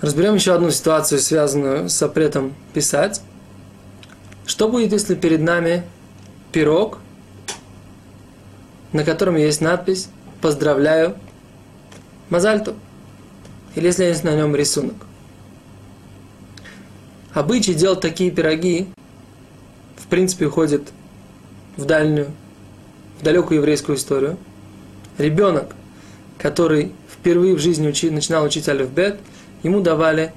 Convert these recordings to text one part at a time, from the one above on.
Разберем еще одну ситуацию, связанную с запретом писать. Что будет, если перед нами пирог, на котором есть надпись «Поздравляю Мазальту», или если есть на нем рисунок. Обычай делать такие пироги, в принципе, уходит в дальнюю, в далекую еврейскую историю. Ребенок, который впервые в жизни учи, начинал учить алифбет, ему давали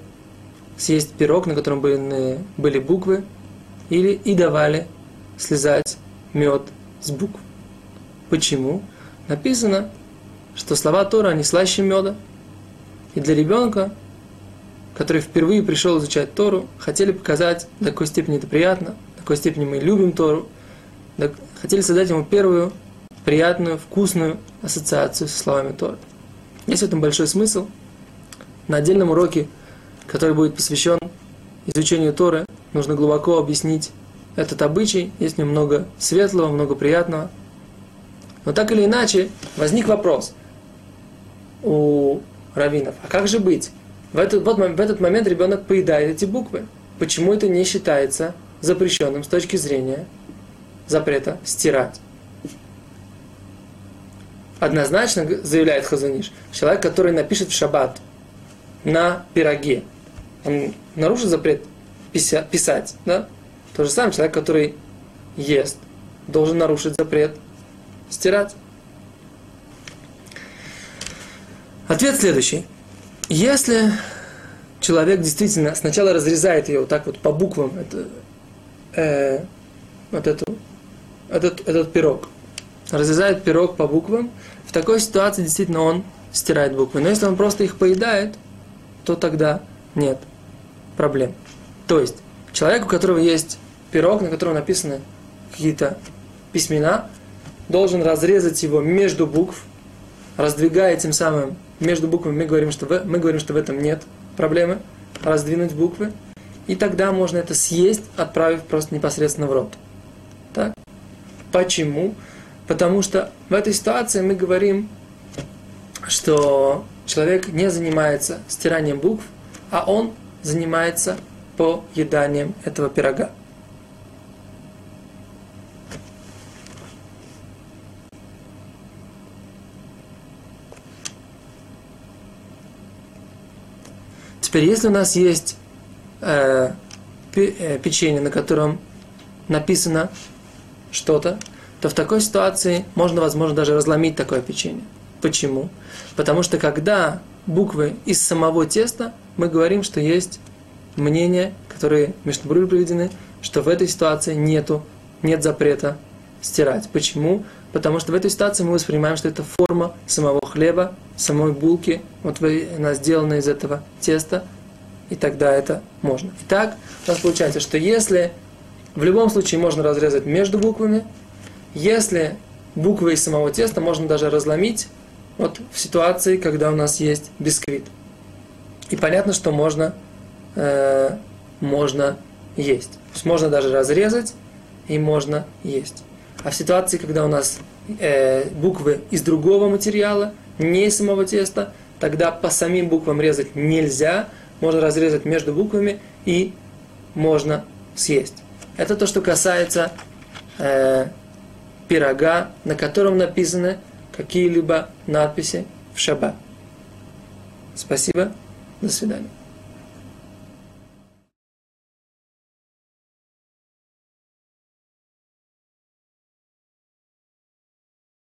съесть пирог, на котором были, были буквы, или и давали слезать мед с букв. Почему? Написано, что слова Тора, они слаще меда. И для ребенка, который впервые пришел изучать Тору, хотели показать, до какой степени это приятно, до какой степени мы любим Тору, хотели создать ему первую приятную, вкусную ассоциацию со словами Торы. Есть в этом большой смысл. На отдельном уроке, который будет посвящен изучению Торы, нужно глубоко объяснить этот обычай. Есть в нем много светлого, много приятного. Но так или иначе, возник вопрос у раввинов. А как же быть? В этот, вот, в этот момент ребенок поедает эти буквы. Почему это не считается запрещенным с точки зрения запрета стирать? Однозначно, заявляет Хазаниш, человек, который напишет в шаббат на пироге, он нарушит запрет писать, да? То же самое человек, который ест, должен нарушить запрет стирать. Ответ следующий. Если человек действительно сначала разрезает ее вот так вот по буквам, это, э, вот эту, этот, этот пирог, разрезает пирог по буквам, в такой ситуации действительно он стирает буквы. Но если он просто их поедает, то тогда нет проблем. То есть, человек, у которого есть пирог, на котором написаны какие-то письмена, должен разрезать его между букв, раздвигая тем самым между буквами, мы говорим, что в, мы говорим, что в этом нет проблемы, раздвинуть буквы, и тогда можно это съесть, отправив просто непосредственно в рот. Так? Почему? Потому что в этой ситуации мы говорим, что человек не занимается стиранием букв, а он занимается поеданием этого пирога. Теперь, если у нас есть э, э, печенье, на котором написано что-то, то в такой ситуации можно, возможно, даже разломить такое печенье. Почему? Потому что когда буквы из самого теста, мы говорим, что есть мнения, которые между приведены, что в этой ситуации нету, нет запрета стирать. Почему? Потому что в этой ситуации мы воспринимаем, что это форма самого хлеба, самой булки, вот она сделана из этого теста, и тогда это можно. Итак, у нас получается, что если в любом случае можно разрезать между буквами, если буквы из самого теста можно даже разломить, вот в ситуации, когда у нас есть бисквит. И понятно, что можно, э, можно есть. То есть можно даже разрезать и можно есть. А в ситуации, когда у нас э, буквы из другого материала, не из самого теста, тогда по самим буквам резать нельзя, можно разрезать между буквами и можно съесть. Это то, что касается э, пирога, на котором написаны какие-либо надписи в шаббат. Спасибо, до свидания.